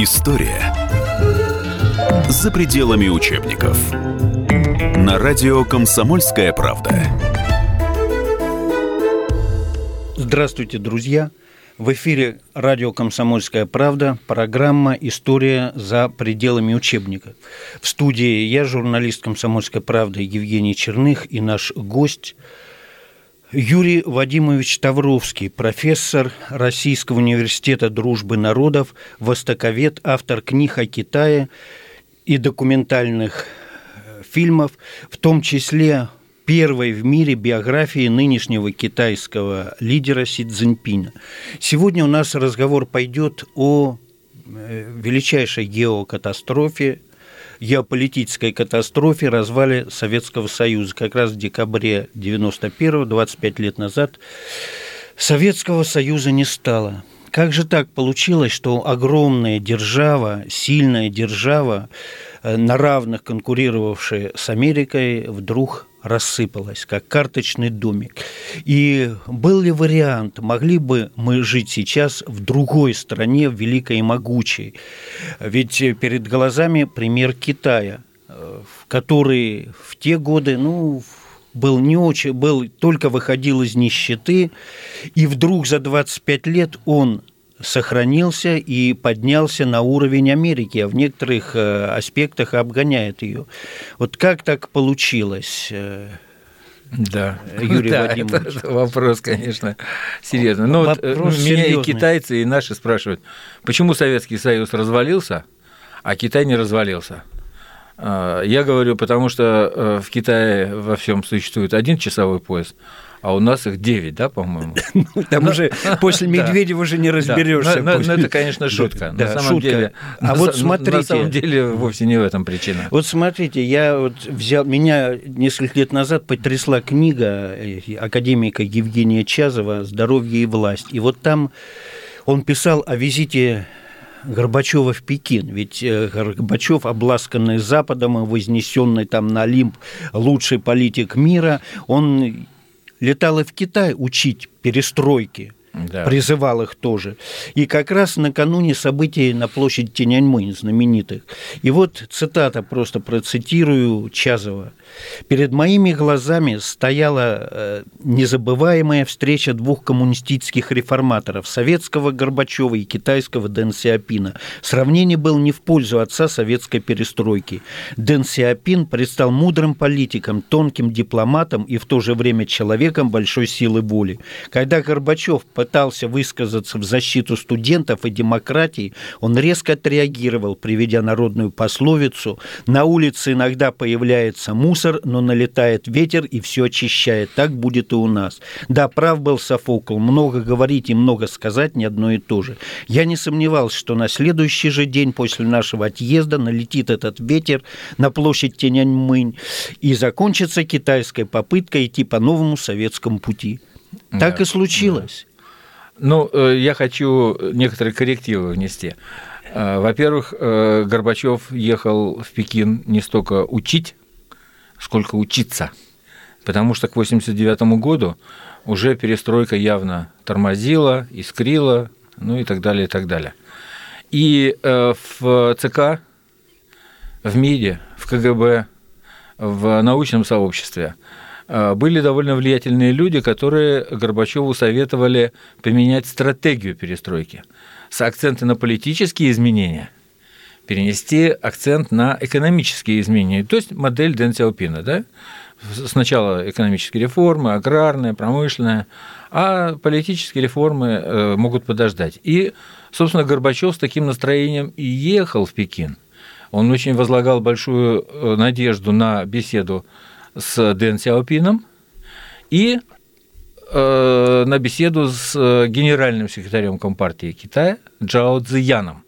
История за пределами учебников. На радио «Комсомольская правда». Здравствуйте, друзья! В эфире радио «Комсомольская правда», программа «История за пределами учебника». В студии я, журналист «Комсомольской правды» Евгений Черных и наш гость Юрий Вадимович Тавровский, профессор Российского университета дружбы народов, востоковед, автор книг о Китае и документальных э, фильмов, в том числе первой в мире биографии нынешнего китайского лидера Си Цзиньпина. Сегодня у нас разговор пойдет о э, величайшей геокатастрофе, геополитической катастрофе, развале Советского Союза. Как раз в декабре 91 25 лет назад, Советского Союза не стало. Как же так получилось, что огромная держава, сильная держава, э, на равных конкурировавшая с Америкой, вдруг рассыпалась, как карточный домик. И был ли вариант, могли бы мы жить сейчас в другой стране, великой и могучей? Ведь перед глазами пример Китая, в который в те годы, ну, был не очень, был, только выходил из нищеты, и вдруг за 25 лет он сохранился и поднялся на уровень Америки, а в некоторых э, аспектах обгоняет ее. Вот как так получилось? Э, да, Юрий да, Владимирович. Это, вопрос, конечно, серьезный. Но ну, э, вопрос вот, меня серьезный. и китайцы, и наши спрашивают, почему Советский Союз развалился, а Китай не развалился? Я говорю, потому что в Китае во всем существует один часовой пояс, а у нас их 9, да, по-моему? Ну, там уже после Медведева уже не разберешься. Ну, это, конечно, шутка. На самом деле, а вот смотрите, на самом деле вовсе не в этом причина. Вот смотрите, я вот взял, меня несколько лет назад потрясла книга э, академика Евгения Чазова «Здоровье и власть». И вот там он писал о визите Горбачева в Пекин. Ведь э, Горбачев, обласканный Западом и вознесенный там на Олимп лучший политик мира, он летал и в Китай учить перестройки да. призывал их тоже. И как раз накануне событий на площади Тяньаньмэнь знаменитых. И вот цитата, просто процитирую Чазова. «Перед моими глазами стояла э, незабываемая встреча двух коммунистических реформаторов, советского Горбачева и китайского Дэн Сиапина. Сравнение было не в пользу отца советской перестройки. Дэн Сиапин предстал мудрым политиком, тонким дипломатом и в то же время человеком большой силы воли. Когда Горбачев пытался высказаться в защиту студентов и демократии, он резко отреагировал, приведя народную пословицу «На улице иногда появляется мусор, но налетает ветер и все очищает. Так будет и у нас». Да, прав был Софокл. Много говорить и много сказать не одно и то же. Я не сомневался, что на следующий же день после нашего отъезда налетит этот ветер на площадь Тяньаньмынь и закончится китайская попытка идти по новому советскому пути. Так да, и случилось. Ну, э, я хочу некоторые коррективы внести. Э, во-первых, э, Горбачев ехал в Пекин не столько учить, сколько учиться, потому что к 1989 году уже перестройка явно тормозила, искрила, ну и так далее, и так далее. И в ЦК, в МИДе, в КГБ, в научном сообществе – были довольно влиятельные люди, которые Горбачеву советовали поменять стратегию перестройки с акцента на политические изменения перенести акцент на экономические изменения, то есть модель Дэн Сяопина, да? Сначала экономические реформы, аграрная, промышленная, а политические реформы э, могут подождать. И, собственно, Горбачев с таким настроением и ехал в Пекин. Он очень возлагал большую э, надежду на беседу с Дэн Сяопином и э, на беседу с э, генеральным секретарем Компартии Китая Джао Цзияном,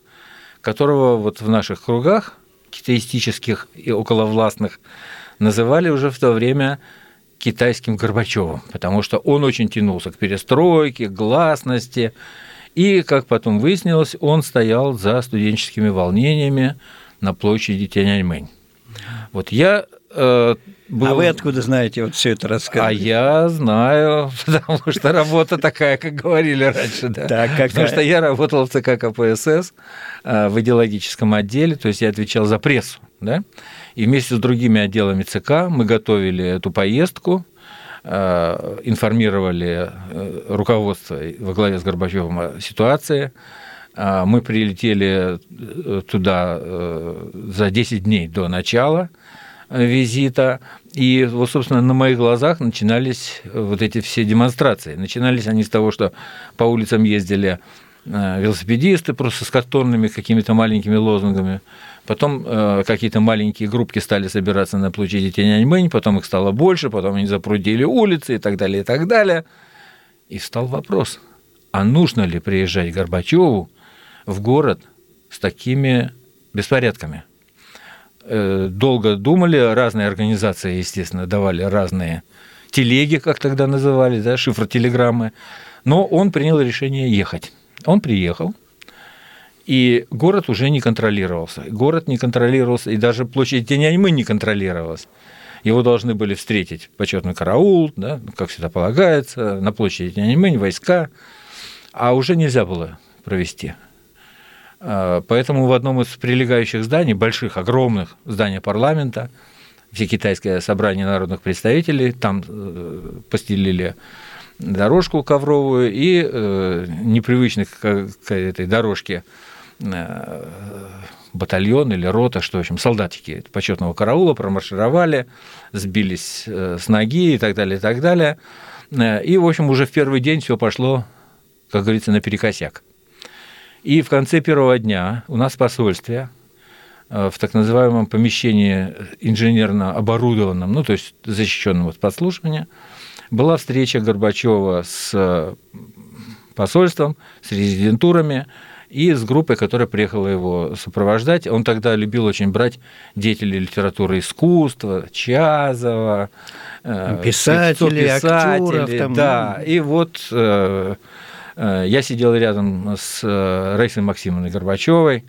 которого вот в наших кругах китаистических и околовластных называли уже в то время китайским Горбачевым, потому что он очень тянулся к перестройке, к гласности, и, как потом выяснилось, он стоял за студенческими волнениями на площади Тяньаньмэнь. Вот я э, был... А вы откуда знаете вот все это рассказывать? А я знаю, потому что работа такая, как говорили раньше, да. Так, какая? Потому что я работал в ЦК КПСС э, в идеологическом отделе, то есть я отвечал за прессу, да. И вместе с другими отделами ЦК мы готовили эту поездку, э, информировали руководство во главе с Горбачевым о ситуации, мы прилетели туда за 10 дней до начала визита. И вот, собственно, на моих глазах начинались вот эти все демонстрации. Начинались они с того, что по улицам ездили э, велосипедисты просто с картонными какими-то маленькими лозунгами. Потом э, какие-то маленькие группки стали собираться на площади Тяньаньмэнь, потом их стало больше, потом они запрудили улицы и так далее, и так далее. И встал вопрос, а нужно ли приезжать Горбачеву в город с такими беспорядками? Э, долго думали, разные организации, естественно, давали разные телеги, как тогда называли, да, шифротелеграммы, но он принял решение ехать. Он приехал, и город уже не контролировался. Город не контролировался, и даже площадь Тяньаньмы не контролировалась. Его должны были встретить почетный караул, да, как всегда полагается, на площади Тяньаньмэнь, войска, а уже нельзя было провести. А, поэтому в одном из прилегающих зданий, больших, огромных зданий парламента, Всекитайское собрание народных представителей, там э, постелили дорожку ковровую и э, непривычных к, этой дорожке э, батальон или рота, что, в общем, солдатики почетного караула промаршировали, сбились с ноги и так далее, и так далее. И, в общем, уже в первый день все пошло, как говорится, наперекосяк. И в конце первого дня у нас посольстве э, в так называемом помещении инженерно оборудованном, ну, то есть защищенном от подслушивания, была встреча Горбачева с э, посольством, с резидентурами и с группой, которая приехала его сопровождать. Он тогда любил очень брать деятелей литературы и искусства, Чазова, э, писатели, актеров. Там, да, ну... и вот я сидел рядом с э, Раисой Максимовной Горбачевой.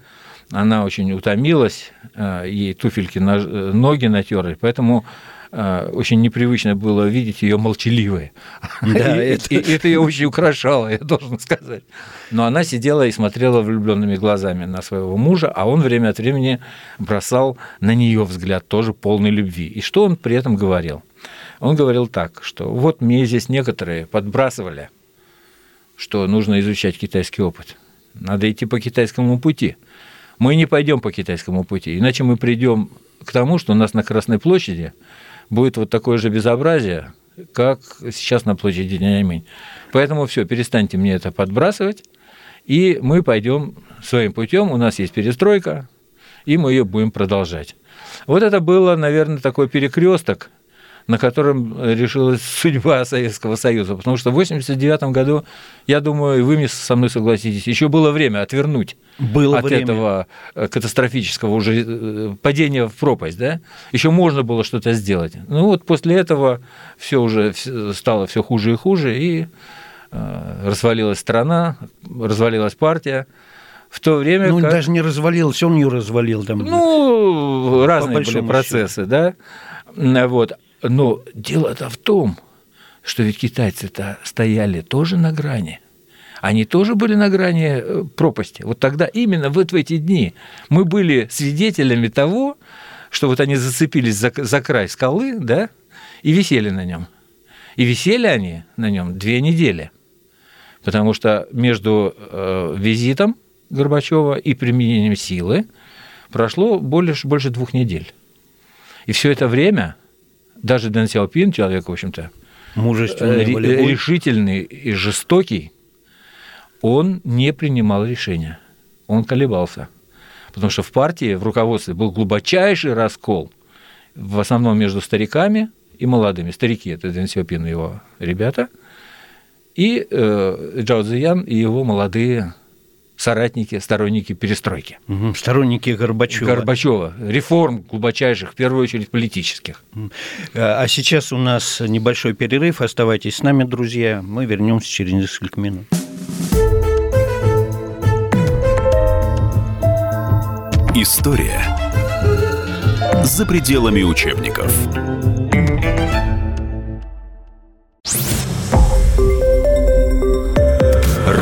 Она очень утомилась, э, ей туфельки на ноги натерли, поэтому очень непривычно было видеть ее молчаливой. Да, и, это... И это ее очень украшало, я должен сказать. Но она сидела и смотрела влюбленными глазами на своего мужа, а он время от времени бросал на нее взгляд, тоже полный любви. И что он при этом говорил? Он говорил так, что вот мне здесь некоторые подбрасывали – что нужно изучать китайский опыт. Надо идти по китайскому пути. Мы не пойдем по китайскому пути, иначе мы придем к тому, что у нас на Красной площади будет вот такое же безобразие, как сейчас на площади Тяньаньмэнь. Поэтому все, перестаньте мне это подбрасывать, и мы пойдем своим путем. У нас есть перестройка, и мы ее будем продолжать. Вот это было, наверное, такой перекресток на котором решилась судьба Советского Союза. Потому что в 1989 году, я думаю, вы со мной согласитесь, еще было время отвернуть было от время. этого э, катастрофического уже э, падения в пропасть. Да? Еще можно было что-то сделать. Ну вот после этого все уже стало все хуже и хуже, и э, развалилась страна, развалилась партия. В то время ну, как... даже не развалился, он ее развалил. Там, ну, разные были процессы, счету. да. Вот. Но дело-то в том, что ведь китайцы-то стояли тоже на грани. Они тоже были на грани э, пропасти. Вот тогда именно вот в эти дни мы были свидетелями того, что вот они зацепились за, за край скалы, да, и висели на нем. И висели они на нем две недели. Потому что между э, визитом Горбачева и применением силы прошло больше, больше двух недель. И все это время даже Дэн Сяопин, человек, в общем-то, Мужественный, э, решительный и жестокий, он не принимал решения. Он колебался. Потому что в партии, в руководстве был глубочайший раскол, в основном между стариками и молодыми. Старики – это Дэн Сяопин и его ребята, и э, Джао Цзиян и его молодые соратники, сторонники перестройки. Угу, сторонники Горбачева. Горбачева. Реформ глубочайших, в первую очередь политических. А сейчас у нас небольшой перерыв. Оставайтесь с нами, друзья. Мы вернемся через несколько минут. История за пределами учебников.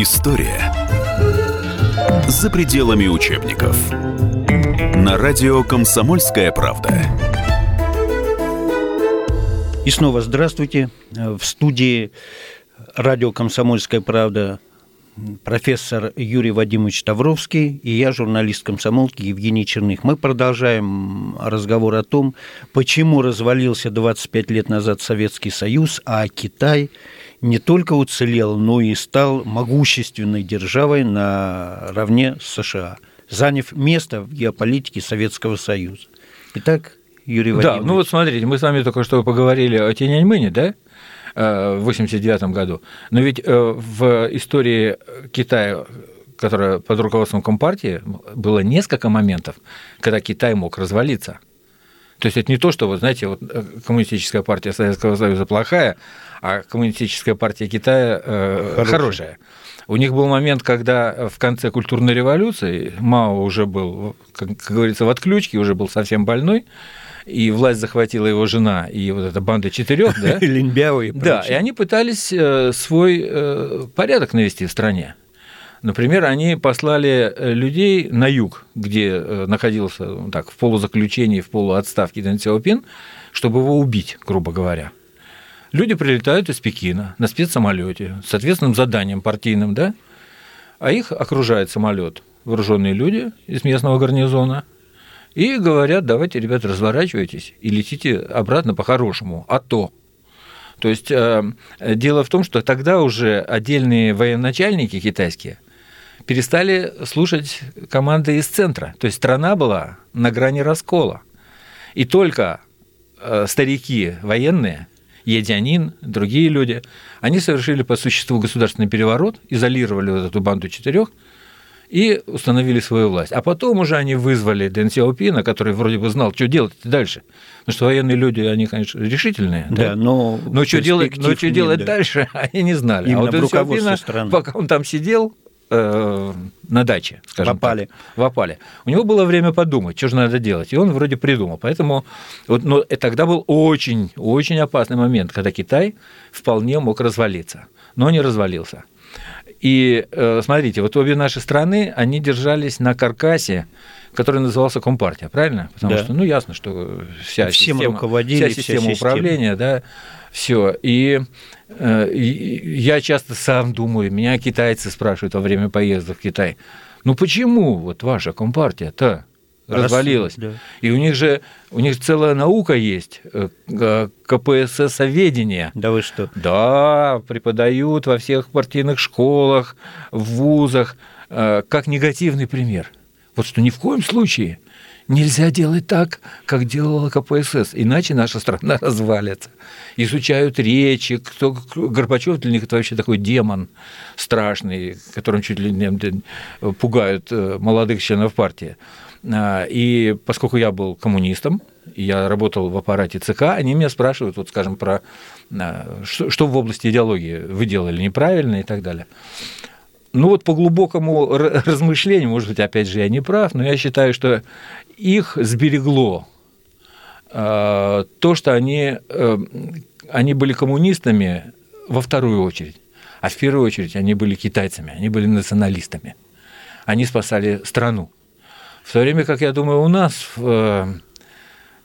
История за пределами учебников. На радио «Комсомольская правда». И снова здравствуйте. В студии радио «Комсомольская правда» профессор Юрий Вадимович Тавровский и я, журналист комсомолки Евгений Черных. Мы продолжаем разговор о том, почему развалился 25 лет назад Советский Союз, а Китай не только уцелел, но и стал могущественной державой наравне с США, заняв место в геополитике Советского Союза. Итак, Юрий Вадимович. Да, ну вот смотрите, мы с вами только что поговорили о Тяньаньмэне, да? Э, в 1989 году. Но ведь э, в истории Китая, которая под руководством Компартии, было несколько моментов, когда Китай мог развалиться. То есть это не то, что, вот, знаете, вот э, коммунистическая партия Советского Союза плохая, а коммунистическая партия Китая э, хорошая. хорошая. У них был момент, когда в конце культурной революции Мао уже был, как, как говорится, в отключке, уже был совсем больной, и власть захватила его жена и вот эта банда четырех, да? Линбяо и Да, и они пытались э, свой э, порядок навести в стране. Например, они послали э, людей на юг, где находился ну, так, в полузаключении, в полуотставке Дэн Сяопин, чтобы его убить, грубо говоря. Люди прилетают из Пекина на спецсамолете с ответственным заданием партийным, да, а их окружает самолет вооруженные люди из местного гарнизона и говорят, давайте, ребята, разворачивайтесь и летите обратно по-хорошему, а то. То есть э, дело в том, что тогда уже отдельные военачальники китайские перестали слушать команды из центра. То есть страна была на грани раскола. И только э, старики военные Едянин, другие люди, они совершили по существу государственный переворот, изолировали вот эту банду четырех и установили свою власть. А потом уже они вызвали Дэн Сяопина, который вроде бы знал, что делать дальше. Потому что военные люди, они, конечно, решительные. Да, да? но, но что делать, но что делать да. дальше, они не знали. Именно а вот Дэн Сяопина, страны. пока он там сидел, э, на даче, скажем в так. В опале. У него было время подумать, что же надо делать, и он вроде придумал. Поэтому вот, но тогда был очень, очень опасный момент, когда Китай вполне мог развалиться, но не развалился. И э, смотрите, вот обе наши страны, они держались на каркасе, который назывался Компартия, правильно? Потому да. что, ну, ясно, что вся Всем система, руководили, вся система вся управления, да, все. И, э, и я часто сам думаю, меня китайцы спрашивают во время поездок в Китай, ну почему вот ваша компартия-то развалилась? Да. И у них же у них целая наука есть, э, КПССоведение. Да вы что? Да, преподают во всех партийных школах, в вузах, э, как негативный пример. Вот что ни в коем случае Нельзя делать так, как делала КПСС, иначе наша страна развалится. Изучают речи, кто Горбачев для них это вообще такой демон страшный, которым чуть ли не пугают э, молодых членов партии. А, и поскольку я был коммунистом, я работал в аппарате ЦК, они меня спрашивают, вот скажем, про а, что, что в области идеологии вы делали неправильно и так далее. Ну вот по глубокому размышлению, может быть, опять же, я не прав, но я считаю, что их сберегло э, то, что они, э, они были коммунистами во вторую очередь, а в первую очередь они были китайцами, они были националистами. Они спасали страну. В то время как, я думаю, у нас в,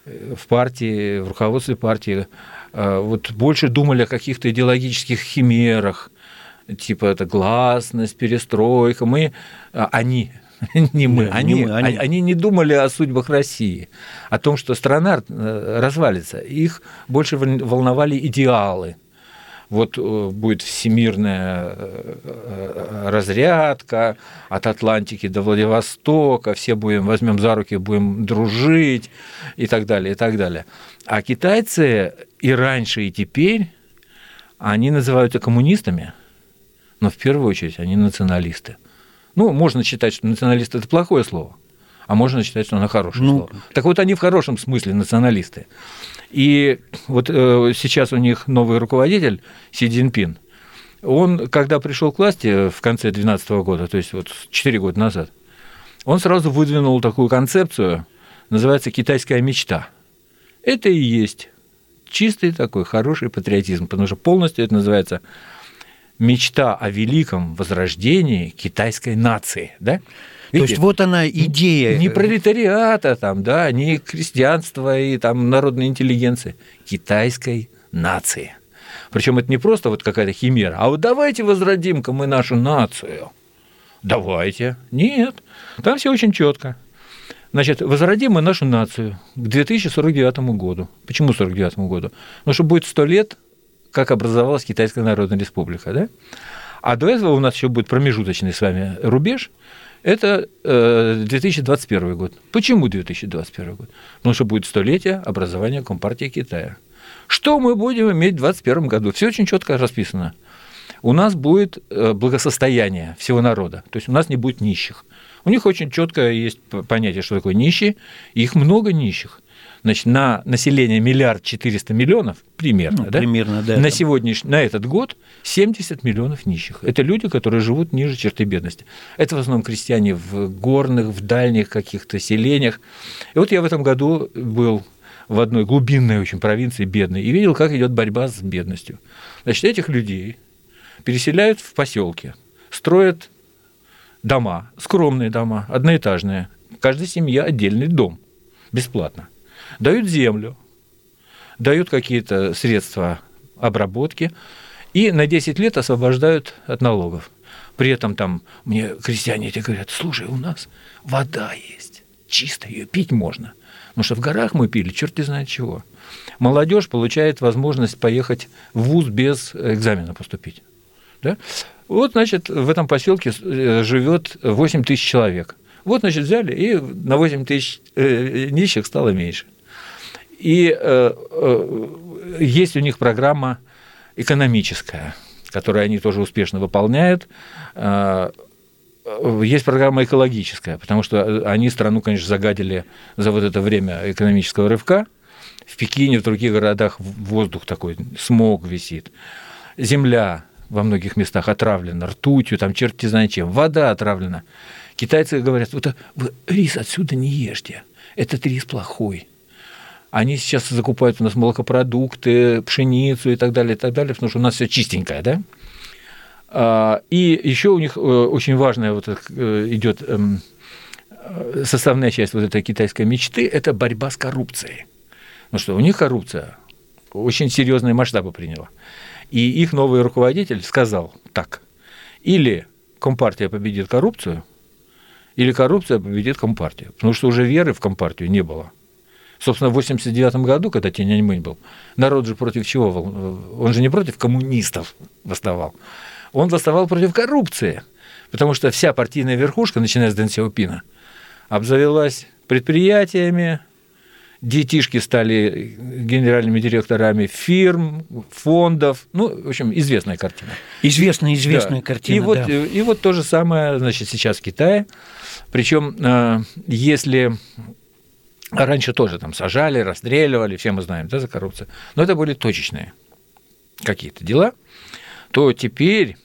э, в партии, в руководстве партии вот больше думали о каких-то идеологических химерах, типа это гласность, перестройка. Мы, а, они, не мы, они, не мы, они. они не думали о судьбах России, о том, что страна э, развалится. Их больше волновали идеалы. Вот э, будет всемирная э, э, разрядка от Атлантики до Владивостока, все будем, возьмем за руки, будем дружить и так далее, и так далее. А китайцы и раньше, и теперь, они называются коммунистами, но в первую очередь они националисты. Ну, можно считать, что националист – это плохое слово, а можно считать, что оно хорошее ну, слово. Так вот, они в хорошем смысле националисты. И вот э, сейчас у них новый руководитель Си Цзиньпин. Он, когда пришел к власти в конце 2012 года, то есть вот 4 года назад, он сразу выдвинул такую концепцию, называется «китайская мечта». Это и есть чистый такой хороший патриотизм, потому что полностью это называется мечта о великом возрождении китайской нации, да? Видите? То есть вот она идея. Не пролетариата там, да, не крестьянства и там народной интеллигенции, китайской нации. Причем это не просто вот какая-то химера, а вот давайте возродим-ка мы нашу нацию. Давайте. Нет. Там все очень четко. Значит, возродим мы нашу нацию к 2049 году. Почему 49 году? Ну, что будет сто лет, как образовалась Китайская Народная Республика, да? А до этого у нас еще будет промежуточный с вами рубеж – это 2021 э, год. Почему 2021 год? Потому что будет столетие образования Компартии Китая. Что мы будем иметь в 2021 году? Все очень четко расписано. У нас будет э, благосостояние всего народа, то есть у нас не будет нищих. У них очень четко есть понятие, что такое нищие, их много нищих значит, на население миллиард четыреста миллионов, примерно, ну, да? примерно да, на сегодняшний, на этот год 70 миллионов нищих. Это люди, которые живут ниже черты бедности. Это в основном крестьяне в горных, в дальних каких-то селениях. И вот я в этом году был в одной глубинной очень провинции бедной и видел, как идет борьба с бедностью. Значит, этих людей переселяют в поселки, строят дома, скромные дома, одноэтажные. Каждая семья отдельный дом, бесплатно дают землю, дают какие-то средства обработки и на 10 лет освобождают от налогов. При этом там мне крестьяне эти говорят, слушай, у нас вода есть, чистая, ее пить можно. Потому что в горах мы пили, черт не знает чего. Молодежь получает возможность поехать в ВУЗ без экзамена поступить. Да? Вот, значит, в этом поселке э, живет 8 тысяч человек. Вот, значит, взяли, и на 8 тысяч э, нищих стало меньше. И э, э, есть у них программа экономическая, которую они тоже успешно выполняют. Э, есть программа экологическая, потому что они страну, конечно, загадили за вот это время экономического рывка. В Пекине, в других городах воздух такой, смог висит. Земля во многих местах отравлена ртутью, там черти знает чем, вода отравлена. Китайцы говорят, вот рис отсюда не ешьте, этот рис плохой, они сейчас закупают у нас молокопродукты, пшеницу и так далее, и так далее, потому что у нас все чистенькое, да? А, и еще у них э, очень важная вот э, идет эм, э, составная часть вот этой китайской мечты – это борьба с коррупцией. Ну что у них коррупция очень серьезные масштабы приняла. И их новый руководитель сказал так, или Компартия победит коррупцию, или коррупция победит Компартию. Потому что уже веры в Компартию не было – Собственно, в 89 году, когда Тяньаньмэнь был, народ же против чего? Он же не против коммунистов восставал. Он восставал против коррупции. Потому что вся партийная верхушка, начиная с Дэн Сяопина, обзавелась предприятиями, детишки стали генеральными директорами фирм, фондов. Ну, в общем, известная картина. Известная, известная да. картина. И вот, да. и вот то же самое, значит, сейчас в Китае. Причем, э, если а раньше тоже там сажали, расстреливали, все мы знаем, да, за коррупцию. Но это были точечные какие-то дела. То теперь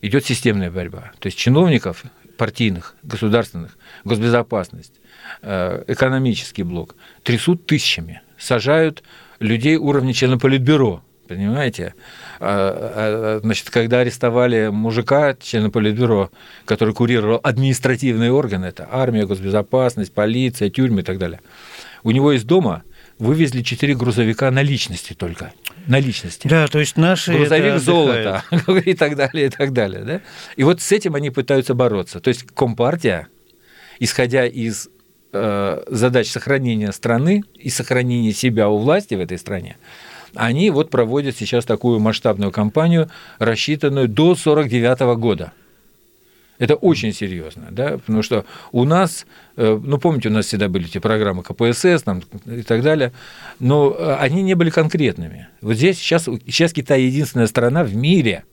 идет системная борьба. То есть чиновников партийных, государственных, госбезопасность, э, экономический блок трясут тысячами, сажают людей уровня члена политбюро, понимаете? А, а, значит, когда арестовали мужика, члена политбюро, который курировал административные органы, это армия, госбезопасность, полиция, тюрьмы и так далее, у него из дома вывезли четыре грузовика наличности только. Наличности. Да, то есть наши Грузовик золота и так далее, и так далее. Да? И вот с этим они пытаются бороться. То есть Компартия, исходя из э, задач сохранения страны и сохранения себя у власти в этой стране, они вот проводят сейчас такую масштабную кампанию, рассчитанную до 49 года. Это очень серьезно, да, потому что у нас, э, ну, помните, у нас всегда были эти программы КПСС там, и так далее, но э, они не были конкретными. Вот здесь сейчас, сейчас Китай единственная страна в мире,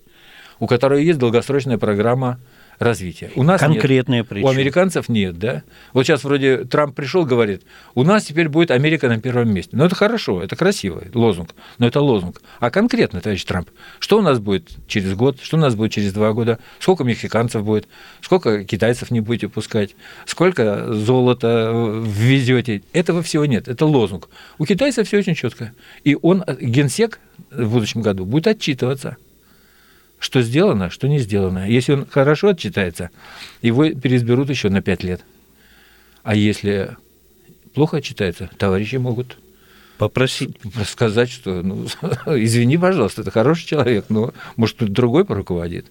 у которой есть долгосрочная программа развития. У нас Конкретные нет. причины. У американцев нет, да? Вот сейчас вроде Трамп пришел, говорит, у нас теперь будет Америка на первом месте. Ну, это хорошо, это красивый лозунг, но это лозунг. А конкретно, товарищ Трамп, что у нас будет через год, что у нас будет через два года, сколько мексиканцев будет, сколько китайцев не будете пускать, сколько золота ввезете. Этого всего нет, это лозунг. У китайцев все очень четко. И он, генсек в будущем году, будет отчитываться – что сделано, что не сделано. Если он хорошо отчитается, его переизберут еще на 5 лет. А если плохо отчитается, товарищи могут попросить сказать, что ну, извини, пожалуйста, это хороший человек, но может кто-то другой поруководит.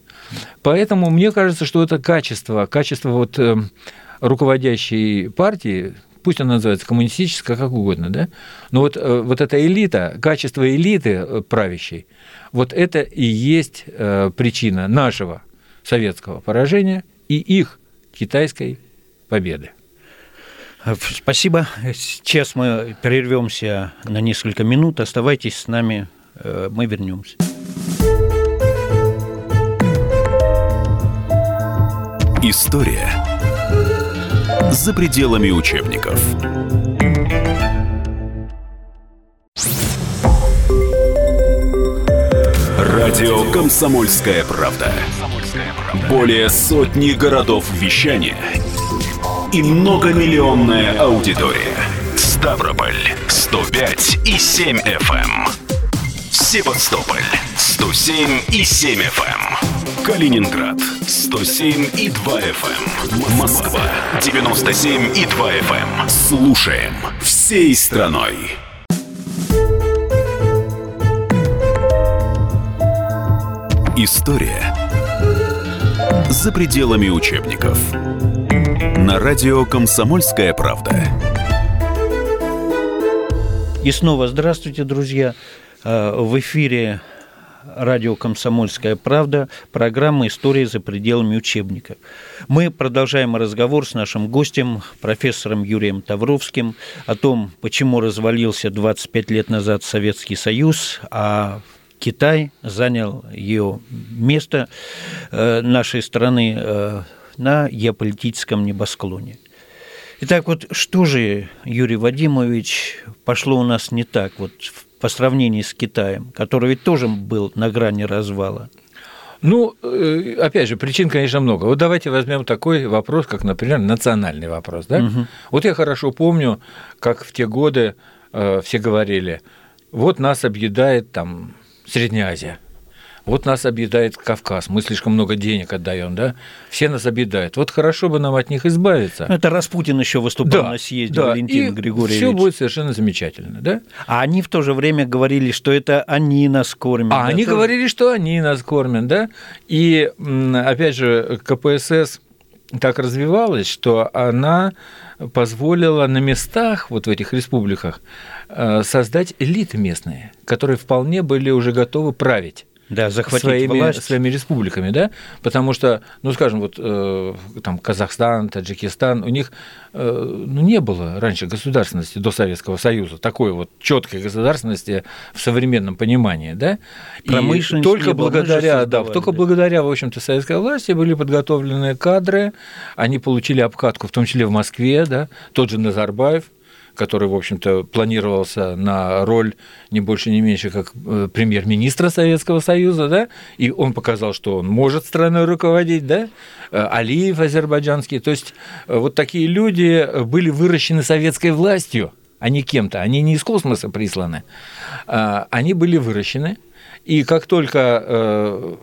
Поэтому мне кажется, что это качество, качество вот э, руководящей партии, пусть она называется коммунистическая, как угодно, да, но вот, э, вот эта элита, качество элиты э, правящей – вот это и есть э, причина нашего советского поражения и их китайской победы. Спасибо. Сейчас мы прервемся на несколько минут. Оставайтесь с нами, мы вернемся. История за пределами учебников. Радио «Комсомольская правда». Более сотни городов вещания и многомиллионная аудитория. Ставрополь 105 и 7 FM. Эм. Севастополь 107 и 7 FM. Эм. Калининград 107 и 2 FM. Эм. Москва 97 и 2 FM. Слушаем всей страной. История за пределами учебников. На радио «Комсомольская правда». И снова здравствуйте, друзья. Э, в эфире радио «Комсомольская правда», программа «История за пределами учебника». Мы продолжаем разговор с нашим гостем, профессором Юрием Тавровским, о том, почему развалился 25 лет назад Советский Союз, а Китай занял ее место э, нашей страны э, на геополитическом небосклоне. Итак, вот что же, Юрий Вадимович, пошло у нас не так вот по сравнению с Китаем, который ведь тоже был на грани развала? Ну, э, опять же, причин, конечно, много. Вот давайте возьмем такой вопрос, как, например, национальный вопрос. Да? Угу. Вот я хорошо помню, как в те годы все говорили, вот нас объедает там Средняя Азия. Вот нас объедает Кавказ, мы слишком много денег отдаем, да? Все нас объедают. Вот хорошо бы нам от них избавиться. Это Распутин еще выступал да, на съезде, да, Валентин Григорьевич. Все будет совершенно замечательно, да? А они в то же время говорили, что это они нас кормят. А да, они тоже... говорили, что они нас кормят, да? И опять же, КПСС так развивалась, что она позволила на местах, вот в этих республиках, э, создать элиты местные, которые вполне были уже готовы править да, захватить своими, власть. своими республиками, да, потому что, ну, скажем, вот э, там Казахстан, Таджикистан, у них э, ну, не было раньше государственности до Советского Союза, такой вот четкой государственности в современном понимании, да, и только благодаря, да, только благодаря, в общем-то, советской власти были подготовлены кадры, они получили обкатку, в том числе в Москве, да, тот же Назарбаев, который, в общем-то, планировался на роль не больше, не меньше, как э, премьер-министра Советского Союза, да, и он показал, что он может страной руководить, да, э, Алиев азербайджанский, то есть э, вот такие люди были выращены советской властью, а не кем-то, они не из космоса присланы, а, они были выращены, и как только э,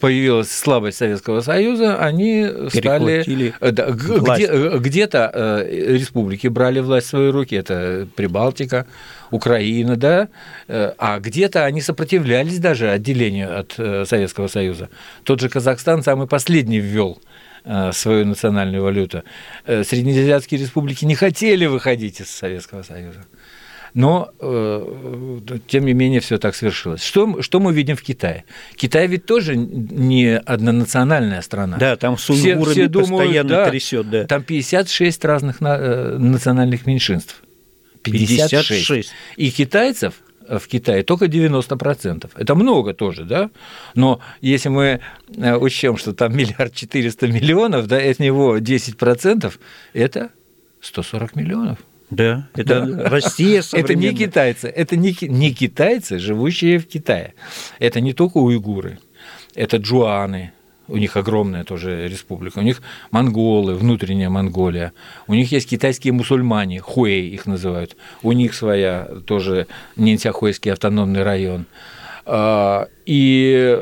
появилась слабость Советского Союза, они стали... Э, да, где, э, где-то республики брали власть в свои руки, это Прибалтика, Украина, да, а где-то они сопротивлялись даже отделению от Советского Союза. Тот же Казахстан самый последний ввел свою национальную валюту. Среднеазиатские республики не хотели выходить из Советского Союза. Но, э, тем не менее, все так свершилось. Что, что мы видим в Китае? Китай ведь тоже не однонациональная страна. Да, там с уйгурами все, все думают, постоянно да, трясет. Да. Там 56 разных э, национальных меньшинств. 56. 56. И китайцев в Китае только 90%. Это много тоже, да? Но если мы э, учтем, что там миллиард четыреста миллионов, да, от него 10% – это 140 миллионов. Да, это да. Россия Это не китайцы, это не, не китайцы, живущие в Китае. Это не только уйгуры, это джуаны, у них огромная тоже республика, у них монголы, внутренняя Монголия, у них есть китайские мусульмане, хуэй их называют, у них своя тоже Нинтяхуэйский автономный район. А, и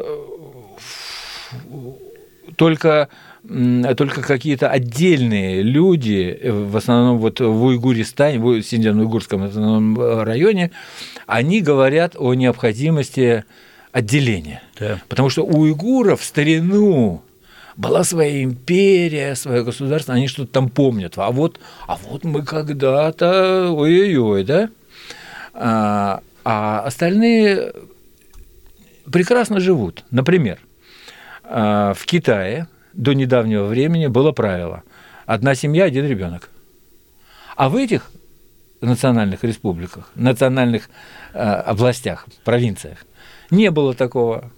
только только какие-то отдельные люди, в основном вот в Уйгуристане, в Синьцзян-Уйгурском автономном районе, они говорят о необходимости отделения. Да. Потому что у уйгуров в старину была своя империя, свое государство, они что-то там помнят. А вот, а вот мы когда-то, ой-ой-ой, да? А, а остальные прекрасно живут. Например, а, в Китае до недавнего времени было правило одна семья, один ребенок. А в этих национальных республиках, национальных э, областях, провинциях не было такого.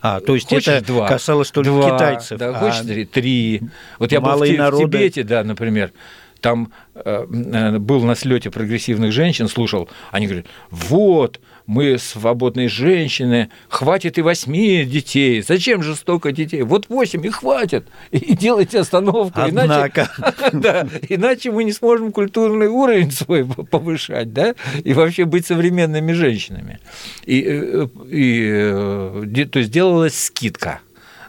А, то есть хочешь это два, касалось только два, китайцев. Да, хочешь а, три. Вот я был в, в Тибете, да, например, там э, э, был на слете прогрессивных женщин, слушал, они говорят, вот, мы свободные женщины, хватит и восьми детей, зачем же столько детей? Вот восемь и хватит, и делайте остановку, Однако. Иначе, да, иначе мы не сможем культурный уровень свой повышать, да, и вообще быть современными женщинами. И, э, и, то есть делалась скидка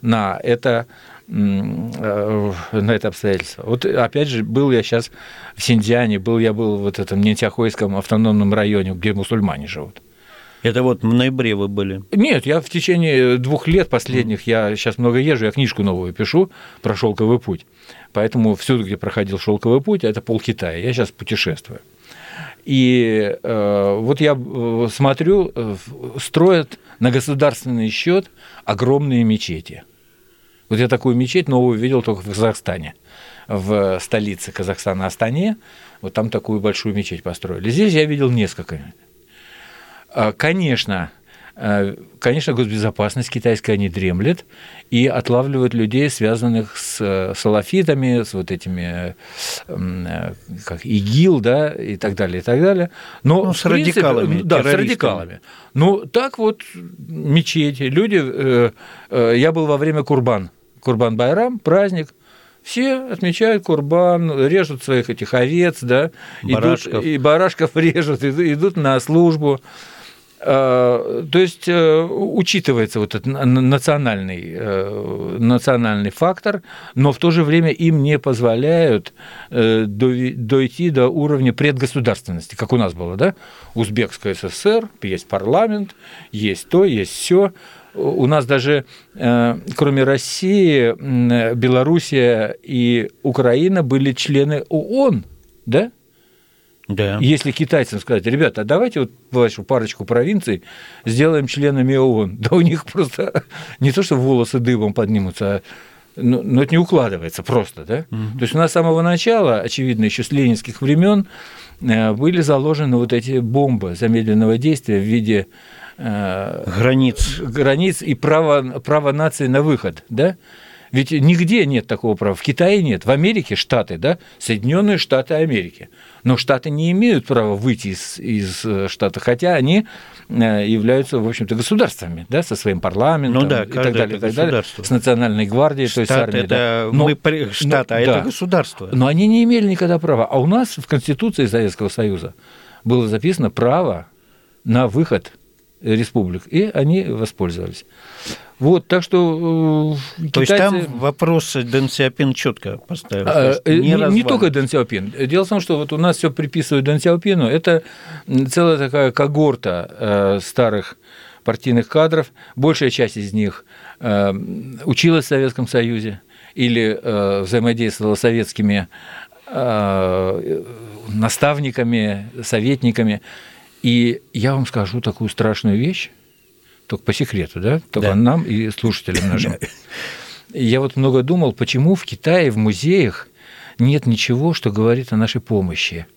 на это на это обстоятельство. Вот опять же, был я сейчас в Синдиане, был я был в вот этом Нетяхойском автономном районе, где мусульмане живут. Это вот в ноябре вы были? Нет, я в течение двух лет последних, я сейчас много езжу, я книжку новую пишу про шелковый путь. Поэтому всюду, где проходил шелковый путь, это пол Китая. Я сейчас путешествую. И э, вот я э, смотрю, э, строят на государственный счет огромные мечети. Вот я такую мечеть новую видел только в Казахстане, в столице Казахстана Астане. Вот там такую большую мечеть построили. Здесь я видел несколько. А, конечно, а, Конечно, госбезопасность китайская не дремлет и отлавливает людей, связанных с салафитами, с вот этими, как ИГИЛ, да, и так далее, и так далее. Но, ну, с принципе, радикалами. Да, с радикалами. Ну, так вот, мечети, люди... Э, э, я был во время Курбан Курбан-Байрам, праздник, все отмечают Курбан, режут своих этих овец, да, барашков. Идут, и барашков режут, идут на службу. А, то есть э, учитывается вот этот национальный, э, национальный фактор, но в то же время им не позволяют э, дойти до уровня предгосударственности, как у нас было, да? Узбекская ССР, есть парламент, есть то, есть все у нас даже, э, кроме России, Белоруссия и Украина были члены ООН, да? Да. Если китайцам сказать, ребята, а давайте вот вашу парочку провинций сделаем членами ООН, да у них просто не то, что волосы дыбом поднимутся, а но, но это не укладывается просто, да? Угу. То есть у нас с самого начала, очевидно, еще с ленинских времен э, были заложены вот эти бомбы замедленного действия в виде границ. границ и право, право нации на выход, да? Ведь нигде нет такого права. В Китае нет, в Америке штаты, да, Соединенные Штаты Америки. Но штаты не имеют права выйти из, из э, штата, хотя они э, являются, в общем-то, государствами, да, со своим парламентом ну, да, и так далее, и так далее, с национальной гвардией, Штат, то есть армией. Это да. но, мы штат, а да. это государство. Но они не имели никогда права. А у нас в Конституции Советского Союза было записано право на выход республик, и они воспользовались. Вот, так что э, То есть там вопросы Дэн Сяопин четко поставил. А, э, не, не, не только Дэн Сяопин. Дело в том, что вот у нас все приписывают Дэн Сяопину. Это целая такая когорта э, старых партийных кадров. Большая часть из них училась в Советском Союзе или взаимодействовала с советскими э, наставниками, советниками. И я вам скажу такую страшную вещь, только по секрету, да, только да. нам и слушателям нашим. Я вот много думал, почему в Китае в музеях нет ничего, что говорит о нашей помощи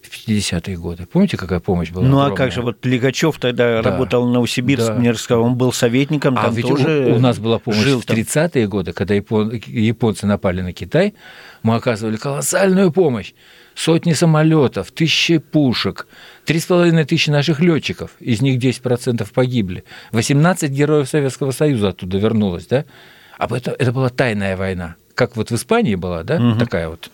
в 50-е годы. Помните, какая помощь была? Ну огромная? а как же, вот Лигачев тогда да. работал в Новосибирске, да. мне рассказал, он был советником, а там ведь тоже у, у нас была помощь жил в 30-е годы, когда япон, японцы напали на Китай, мы оказывали колоссальную помощь. Сотни самолетов, тысячи пушек, три с половиной тысячи наших летчиков, из них 10% погибли. 18 героев Советского Союза оттуда вернулось, да? А это, это была тайная война. Как вот в Испании была, да, угу. такая вот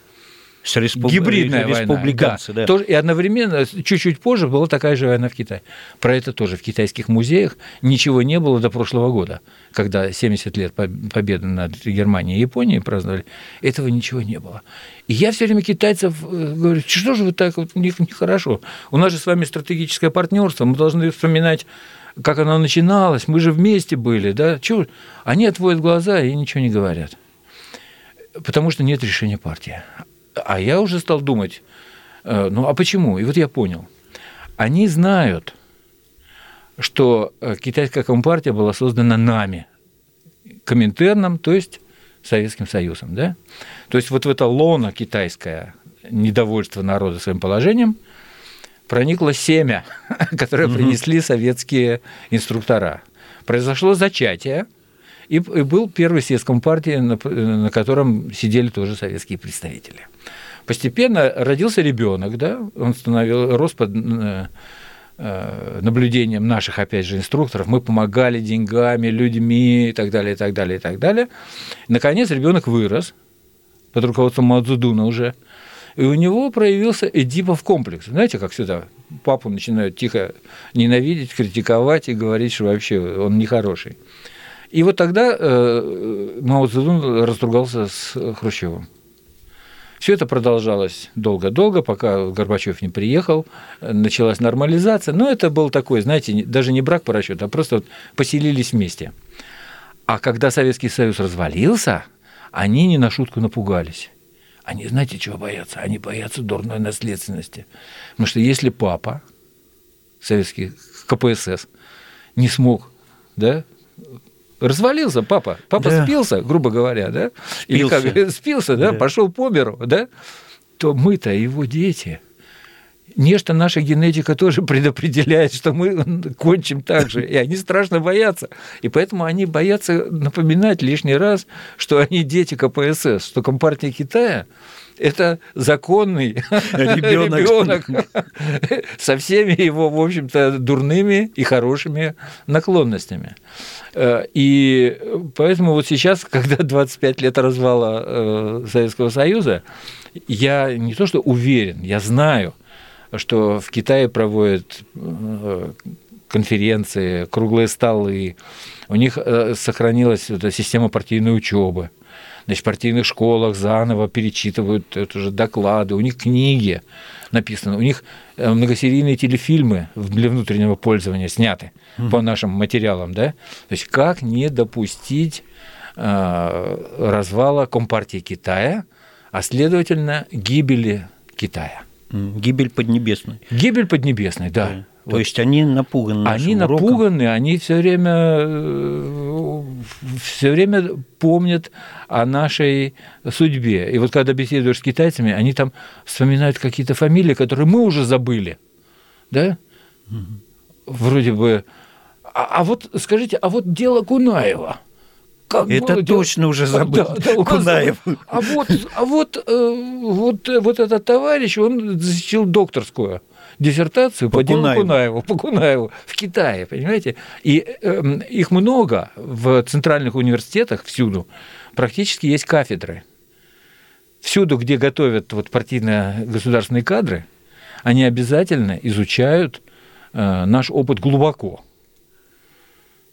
с респуб... Гибридная республиканцы, да. да. Тоже, и одновременно, чуть-чуть позже, была такая же война в Китае. Про это тоже в китайских музеях ничего не было до прошлого года, когда 70 лет победы над Германией и Японией праздновали. Этого ничего не было. И я все время китайцев э, говорю, что же вы так, вот, у них нехорошо. У нас же с вами стратегическое партнерство, мы должны вспоминать как оно начиналось, мы же вместе были, да, чего? Они отводят глаза и ничего не говорят. Потому что нет решения партии. А я уже стал думать, э, ну а почему? И вот я понял. Они знают, что э, китайская компартия была создана нами, Коминтерном, то есть Советским Союзом. Да? То есть вот в это лоно китайское недовольство народа своим положением проникло семя, которое принесли советские инструктора. Произошло зачатие, и был первый съезд Компартии, на котором сидели тоже советские представители постепенно родился ребенок, да, он становился, рос под э, э, наблюдением наших, опять же, инструкторов, мы помогали деньгами, людьми и так далее, и так далее, и так далее. Наконец ребенок вырос под руководством Мадзудуна уже, и у него проявился Эдипов комплекс. Знаете, как сюда папу начинают тихо ненавидеть, критиковать и говорить, что вообще он нехороший. И вот тогда э, Мао Цзэдун разругался с Хрущевым. Все это продолжалось долго-долго, пока Горбачев не приехал, началась нормализация. Но это был такой, знаете, даже не брак по расчету, а просто вот поселились вместе. А когда Советский Союз развалился, они не на шутку напугались. Они, знаете, чего боятся? Они боятся дурной наследственности. Потому что если папа, советский КПСС, не смог да, развалился папа. Папа да. спился, грубо говоря, да? Спился. Или как спился, да, да. пошел по миру, да? То мы-то его дети. Нечто наша генетика тоже предопределяет, что мы кончим так же. И они страшно боятся. И поэтому они боятся напоминать лишний раз, что они дети КПСС, что Компартия Китая это законный ребенок со всеми его, в общем-то, дурными и хорошими наклонностями. Э, и поэтому вот сейчас, когда 25 лет развала э, Советского Союза, я не то что уверен, я знаю, что в Китае проводят э, конференции, круглые столы, у них сохранилась эта система партийной учебы значит, в партийных школах заново перечитывают это же доклады, у них книги написаны, у них э, многосерийные телефильмы для внутреннего пользования сняты mm по нашим материалам, да? То есть как не допустить э, развала Компартии Китая, а следовательно гибели Китая. Гибель Поднебесной. Гибель Поднебесной, да. да. То вот. есть они напуганы. Они уроком. напуганы, они все время, э, все время помнят о нашей судьбе. И вот когда беседуешь с китайцами, они там вспоминают какие-то фамилии, которые мы уже забыли. Да? Угу. Вроде бы. А, а вот скажите, а вот дело Кунаева. Как это было, точно уже забыл да, да, Кунаев. А вот, а вот, э, вот, вот этот товарищ, он защитил докторскую диссертацию по, по делу Кунаеву, по Кунаеву в Китае, понимаете? И э, их много в центральных университетах всюду. Практически есть кафедры. Всюду, где готовят вот партийно-государственные кадры, они обязательно изучают э, наш опыт глубоко.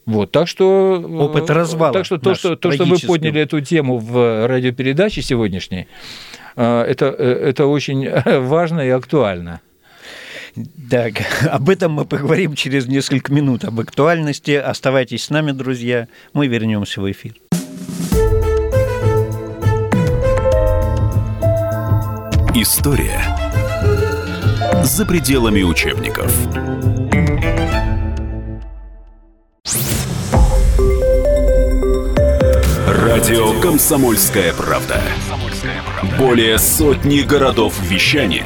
Вот, так что э, опыт развала. Так что то, что то, что вы подняли эту тему в радиопередаче сегодняшней, э, это э, это очень важно и актуально. Так, об этом мы поговорим через несколько минут, об актуальности. Оставайтесь с нами, друзья. Мы вернемся в эфир. История за пределами учебников. Радио «Комсомольская правда». Более сотни городов вещания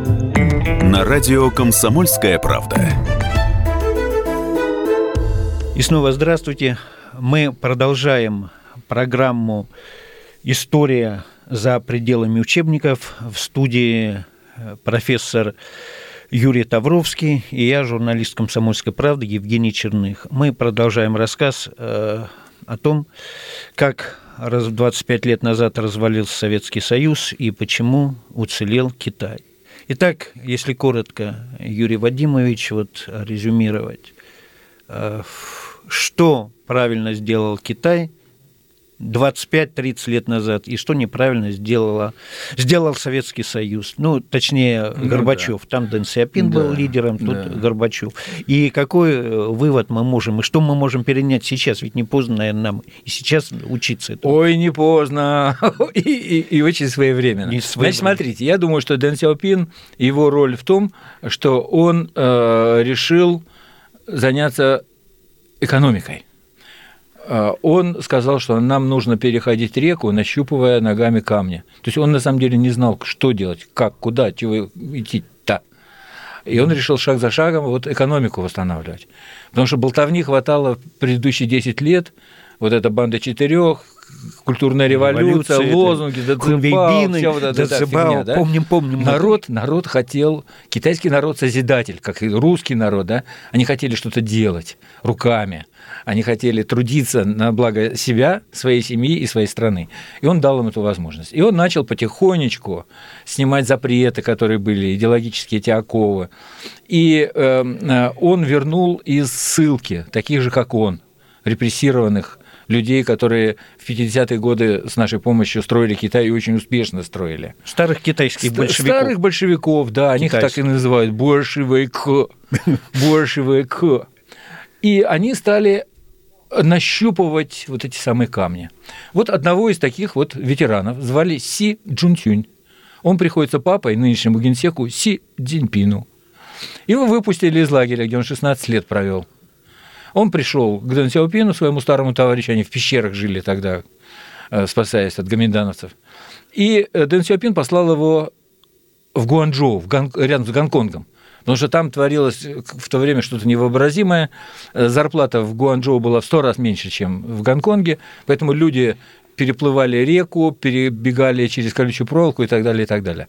На радио «Комсомольская правда». И снова здравствуйте. Мы продолжаем программу «История за пределами учебников» в студии э, профессор Юрий Тавровский и я, журналист «Комсомольской правды» Евгений Черных. Мы продолжаем рассказ э, о том, как раз 25 лет назад развалился Советский Союз и почему уцелел Китай. Итак, если коротко, Юрий Вадимович, вот резюмировать, э, что правильно сделал Китай – 25-30 лет назад, и что неправильно сделала, сделал Советский Союз. Ну, точнее, ну, Горбачев. Да. Там Дэн Сиапин да. был лидером, тут да. Горбачев. И какой э, вывод мы можем, и что мы можем перенять сейчас? Ведь не поздно, наверное, нам и сейчас учиться этому. Ой, не поздно, и, и, и очень своевременно. Не своевременно. Значит, смотрите, я думаю, что Дэн Сиапин, его роль в том, что он э, решил заняться экономикой. А, он сказал, что нам нужно переходить реку, нащупывая ногами камни. То есть он на самом деле не знал, что делать, как, куда, чего идти-то. И он решил шаг за шагом вот экономику восстанавливать. Потому что болтовни хватало в предыдущие 10 лет, вот эта банда четырех, культурная революция, революция лозунги, дацибал, вся вот эта фигня, да? Помним, помним. Народ, народ хотел, китайский народ созидатель, как и русский народ, да, они хотели что-то делать руками, они хотели трудиться на благо себя, своей семьи и своей страны. И он дал им эту возможность. И он начал потихонечку снимать запреты, которые были, идеологические эти оковы. И эм, э, он вернул из ссылки таких же, как он, репрессированных людей, которые в 50-е годы с нашей помощью строили Китай и очень успешно строили. Старых китайских большевиков. Старых большевиков, да, они их так и называют, большевик, большевик. И они стали нащупывать вот эти самые камни. Вот одного из таких вот ветеранов звали Си Джунтюнь. Он приходится папой нынешнему генсеку Си Цзиньпину. Его выпустили из лагеря, где он 16 лет провел. Он пришел к Дэн Сяопину, своему старому товарищу, они в пещерах жили тогда, э, спасаясь от гоминдановцев. И э, Дэн Сяопин послал его в Гуанчжоу, в Гон... рядом с Гонконгом. Потому что там творилось в то время что-то невообразимое. Э, зарплата в Гуанчжоу была в сто раз меньше, чем в Гонконге, поэтому люди переплывали реку, перебегали через колючую проволоку и так далее, и так далее.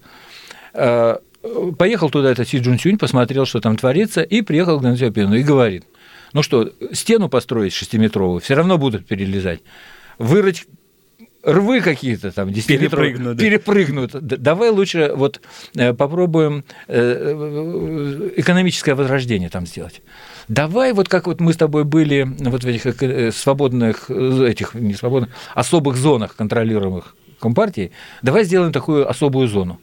Поехал туда этот Си Джун Сюнь, посмотрел, что там творится, и приехал к Дэн Сяопину и говорит, ну что, стену построить шестиметровую, все равно будут перелезать. Вырыть рвы какие-то там, перепрыгнут, да. перепрыгнут. Давай лучше вот э, попробуем э, э, экономическое возрождение там сделать. Давай вот как вот мы с тобой были вот в этих свободных, этих не свободных, особых зонах, контролируемых Компартией, давай сделаем такую особую зону.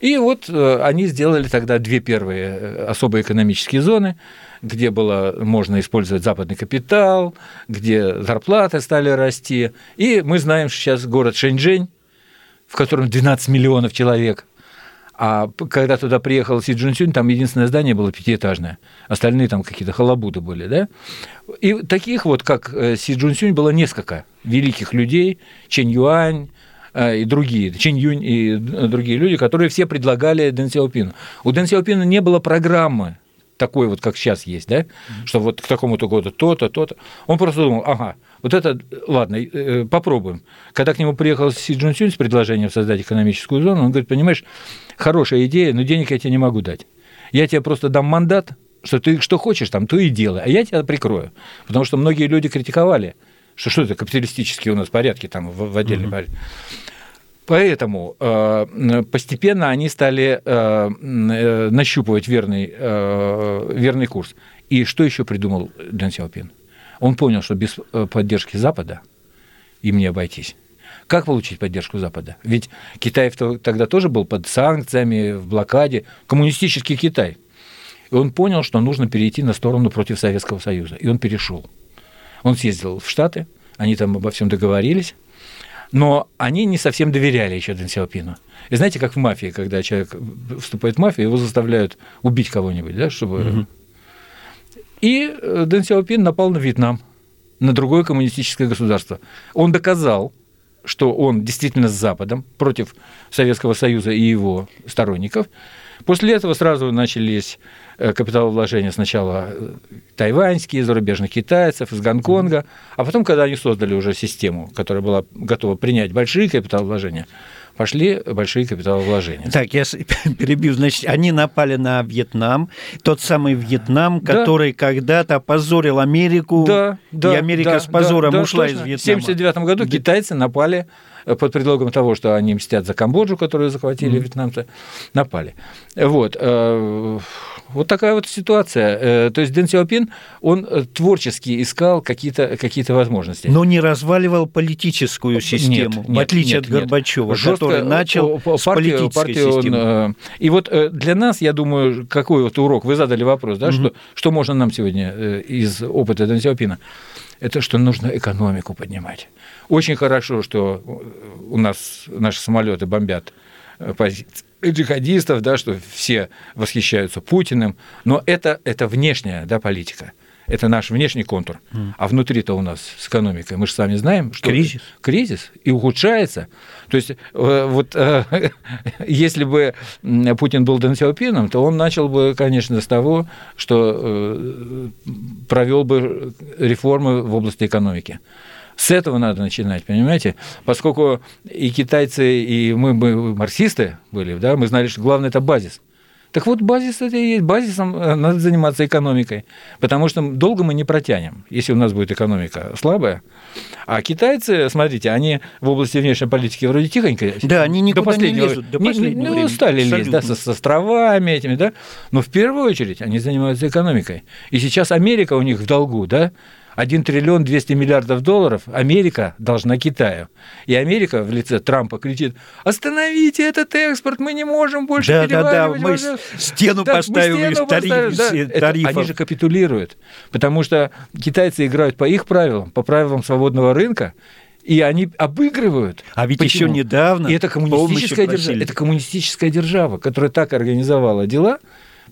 И вот они сделали тогда две первые особые экономические зоны где было можно использовать западный капитал, где зарплаты стали расти. И мы знаем, что сейчас город Шэньчжэнь, в котором 12 миллионов человек, а когда туда приехал Си Джунсюнь, там единственное здание было пятиэтажное, остальные там какие-то халабуды были, да? И таких вот, как э, Си Джунсюнь, было несколько великих людей, Чэнь Юань, э, и другие, Чэнь Юнь и другие люди, которые все предлагали Дэн Сяопину. У Дэн Сяопина не было программы такой вот, как сейчас есть, да, mm-hmm. что вот к такому-то году то-то, то-то. Он просто думал, ага, вот это, ладно, э, попробуем. Когда к нему приехал Си Джун Сюнь с предложением создать экономическую зону, он говорит, понимаешь, хорошая идея, но денег я тебе не могу дать. Я тебе просто дам мандат, что ты что хочешь там, то и делай, а я тебя прикрою. Потому что многие люди критиковали, что что это капиталистические у нас порядки там в, в отдельном mm-hmm. порядке. Поэтому э, постепенно они стали э, э, нащупывать верный, верный курс. И что еще придумал Дэн Сяопин? Он понял, что без поддержки Запада им не обойтись. Как получить поддержку Запада? Ведь Китай тогда тоже был под санкциями, в блокаде, коммунистический Китай. И он понял, что нужно перейти на сторону против Советского Союза. И он перешел. Он съездил в Штаты, они там обо всем договорились, но они не совсем доверяли еще Дэн Сяопину. И знаете, как в мафии, когда человек вступает в мафию, его заставляют убить кого-нибудь, да, чтобы... Угу. И э, Дэн Сяопин напал на Вьетнам, на другое коммунистическое государство. Он доказал, что он действительно с Западом против Советского Союза и его сторонников. После этого сразу начались капиталовложения сначала э, тайваньские, зарубежных китайцев из Гонконга, а потом, когда они создали уже систему, которая была готова принять большие капиталовложения, пошли большие капиталовложения. Так, я перебью. Значит, они напали на Вьетнам, тот самый Вьетнам, который да. когда-то опозорил Америку, да, да, и Америка да, с позором да, ушла точно. из Вьетнама. В 1979 году китайцы напали э, под предлогом того, что они мстят за Камбоджу, которую захватили mm-hmm. вьетнамцы, напали. Вот. Э, вот такая вот ситуация. Э, то есть Дэн Сяопин, он э, творчески искал какие-то какие возможности. Но не разваливал политическую систему, нет, в отличие нет, от Горбачева, Жестко который начал партию, с политической партию системы. Он, э, и вот для нас, я думаю, какой вот урок, вы задали вопрос, да, угу. что, что можно нам сегодня из опыта Дэн Сяопина? Это что нужно экономику поднимать. Очень хорошо, что у нас наши самолеты бомбят позиции джихадистов, да, что все восхищаются Путиным, но это, это внешняя да, политика. Это наш внешний контур. А внутри-то у нас с экономикой, мы же сами знаем, что кризис, кризис и ухудшается. То есть э, вот э, если бы Путин был Дэн Сяопином, то он начал бы, конечно, с того, что э, провел бы реформы в области экономики. С этого надо начинать, понимаете? Поскольку и китайцы, и мы, мы марксисты были, да, мы знали, что главное – это базис. Так вот, базис это и есть. Базисом э, надо заниматься экономикой, потому что долго мы не протянем, если у нас будет экономика слабая. А китайцы, смотрите, они в области внешней политики вроде тихонько. Да, они никуда до не лезут. До последнего не, ну, времени. стали лезть да, со, с островами этими, да. Но в первую очередь они занимаются экономикой. И сейчас Америка у них в долгу, да. 1 триллион 200 миллиардов долларов Америка должна Китаю. И Америка в лице Трампа кричит, остановите этот экспорт, мы не можем больше да, переваривать. Да, да, мы стену да, поставим из тариф, да. тарифов. Это, они же капитулируют, потому что китайцы играют по их правилам, по правилам свободного рынка, и они обыгрывают. А ведь Почему? еще недавно и это коммунистическая, держава, это коммунистическая держава, которая так организовала дела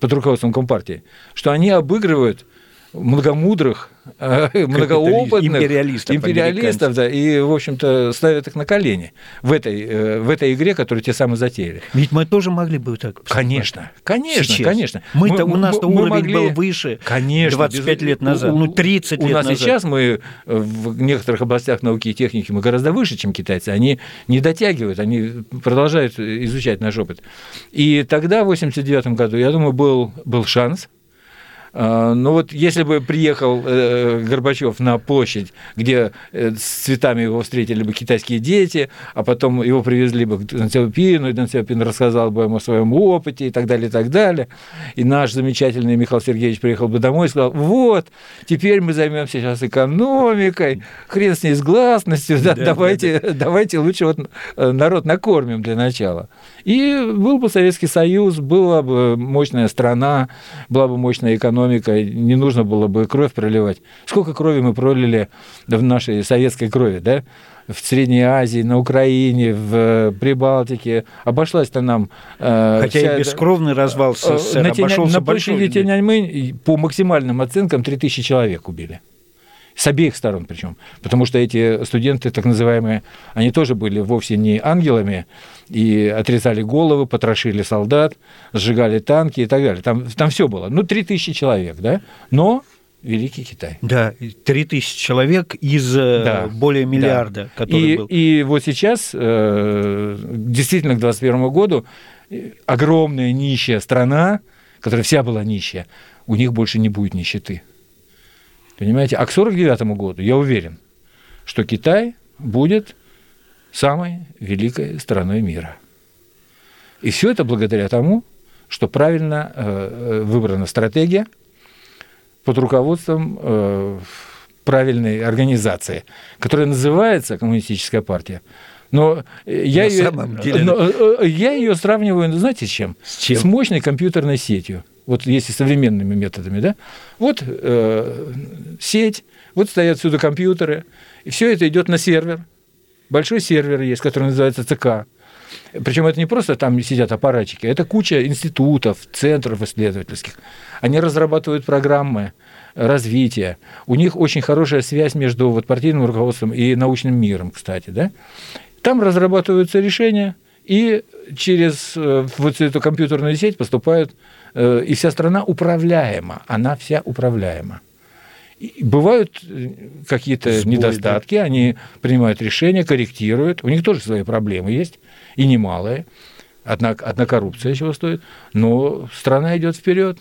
под руководством Компартии, что они обыгрывают многомудрых, э, многоопытных империалистов, империалистов да, и, в общем-то, ставят их на колени в этой, э, в этой игре, которую те самые затеяли. Ведь мы тоже могли бы так. Конечно, конечно, Сейчас. конечно. Мы-то, мы, у нас-то мы, уровень могли... был выше конечно, 25 без... лет назад, ну, 30 у лет назад. У нас сейчас мы в некоторых областях науки и техники мы гораздо выше, чем китайцы. Они не дотягивают, они продолжают изучать наш опыт. И тогда, в 1989 году, я думаю, был, был шанс – ну вот если бы приехал э, Горбачев на площадь, где э, с цветами его встретили бы китайские дети, а потом его привезли бы к Дэн и Дэн рассказал бы ему о своем опыте и так далее, и так далее, и наш замечательный Михаил Сергеевич приехал бы домой и сказал, вот, теперь мы займемся сейчас экономикой, хрен с ней с гласностью, да, да, давайте, да, да. давайте лучше вот э, народ накормим для начала. И был бы Советский Союз, была бы мощная страна, была бы мощная экономика, экономика, не нужно было бы кровь проливать. Сколько крови мы пролили в нашей советской крови, да? в Средней Азии, на Украине, в Прибалтике. Обошлась-то нам... Э, Хотя вся, и бескровный развал СССР на, обошелся на большой... Тяньаньмэнь по максимальным оценкам 3000 человек убили. С обеих сторон причем. Потому что эти студенты, так называемые, они тоже были вовсе не ангелами и отрезали головы, потрошили солдат, сжигали танки и так далее. Там, там все было. Ну, 3000 человек, да? Но Великий Китай. Да, 3000 человек из э, да, более миллиарда, да. который и, был. И вот сейчас, э, действительно, к 2021 году э, огромная нищая страна, которая вся была нищая, у них больше не будет нищеты. Понимаете? А к 1949 году я уверен, что Китай будет самой великой страной мира. И все это благодаря тому, что правильно э, выбрана стратегия под руководством э, правильной организации, которая называется Коммунистическая партия. Но я, ее, деле... но я ее сравниваю, знаете, с чем? С, чем? с мощной компьютерной сетью. Вот если современными методами, да? Вот э, сеть, вот стоят сюда компьютеры, и все это идет на сервер. Большой сервер есть, который называется ЦК. Причем это не просто там сидят аппаратчики, это куча институтов, центров исследовательских. Они разрабатывают программы развития. У них очень хорошая связь между вот партийным руководством и научным миром, кстати. Да? Там разрабатываются решения, и через э, вот эту компьютерную сеть поступают, э, и вся страна управляема, она вся управляема. Бывают э, какие-то недостатки, они принимают решения, корректируют. У них тоже свои проблемы есть, и немалые. Одна, одна коррупция чего стоит. Но страна идет вперед.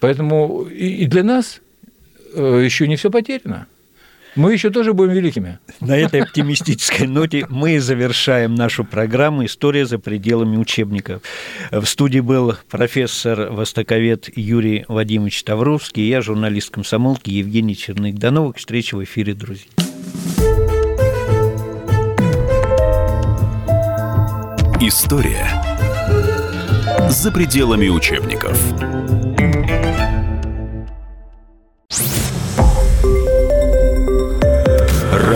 Поэтому и для нас еще не все потеряно. Мы еще тоже будем великими. На этой оптимистической ноте мы завершаем нашу программу «История за пределами учебников». В студии был профессор-востоковед Юрий Вадимович Тавровский, я журналист комсомолки Евгений Черных. До новых встреч в эфире, друзья. История за пределами учебников.